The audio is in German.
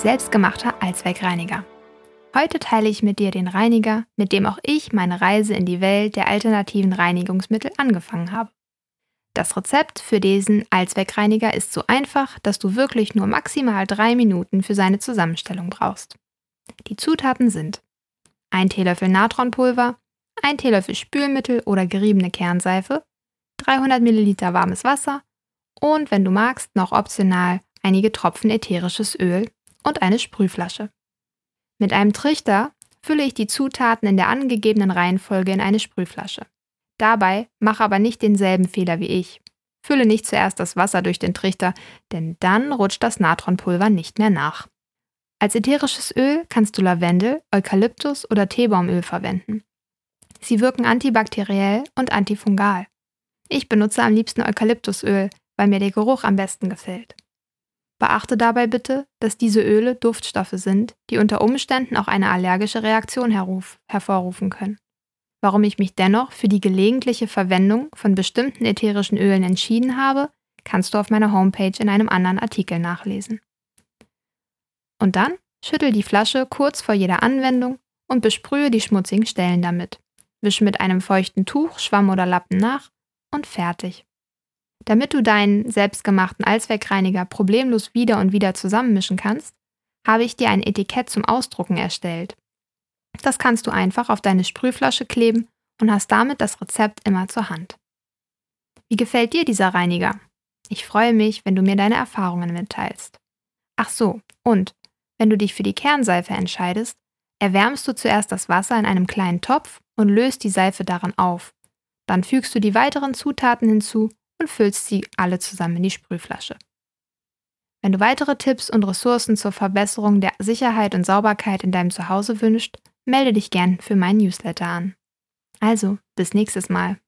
selbstgemachter Allzweckreiniger. Heute teile ich mit dir den Reiniger, mit dem auch ich meine Reise in die Welt der alternativen Reinigungsmittel angefangen habe. Das Rezept für diesen Allzweckreiniger ist so einfach, dass du wirklich nur maximal drei Minuten für seine Zusammenstellung brauchst. Die Zutaten sind ein Teelöffel Natronpulver, ein Teelöffel Spülmittel oder geriebene Kernseife, 300 Milliliter warmes Wasser und, wenn du magst, noch optional einige Tropfen ätherisches Öl und eine Sprühflasche. Mit einem Trichter fülle ich die Zutaten in der angegebenen Reihenfolge in eine Sprühflasche. Dabei mache aber nicht denselben Fehler wie ich. Fülle nicht zuerst das Wasser durch den Trichter, denn dann rutscht das Natronpulver nicht mehr nach. Als ätherisches Öl kannst du Lavendel, Eukalyptus oder Teebaumöl verwenden. Sie wirken antibakteriell und antifungal. Ich benutze am liebsten Eukalyptusöl, weil mir der Geruch am besten gefällt. Beachte dabei bitte, dass diese Öle Duftstoffe sind, die unter Umständen auch eine allergische Reaktion hervorrufen können. Warum ich mich dennoch für die gelegentliche Verwendung von bestimmten ätherischen Ölen entschieden habe, kannst du auf meiner Homepage in einem anderen Artikel nachlesen. Und dann schüttel die Flasche kurz vor jeder Anwendung und besprühe die schmutzigen Stellen damit. Wische mit einem feuchten Tuch, Schwamm oder Lappen nach und fertig. Damit du deinen selbstgemachten Allzweckreiniger problemlos wieder und wieder zusammenmischen kannst, habe ich dir ein Etikett zum Ausdrucken erstellt. Das kannst du einfach auf deine Sprühflasche kleben und hast damit das Rezept immer zur Hand. Wie gefällt dir dieser Reiniger? Ich freue mich, wenn du mir deine Erfahrungen mitteilst. Ach so, und wenn du dich für die Kernseife entscheidest, erwärmst du zuerst das Wasser in einem kleinen Topf und löst die Seife daran auf. Dann fügst du die weiteren Zutaten hinzu und füllst sie alle zusammen in die Sprühflasche. Wenn du weitere Tipps und Ressourcen zur Verbesserung der Sicherheit und Sauberkeit in deinem Zuhause wünschst, melde dich gern für meinen Newsletter an. Also, bis nächstes Mal.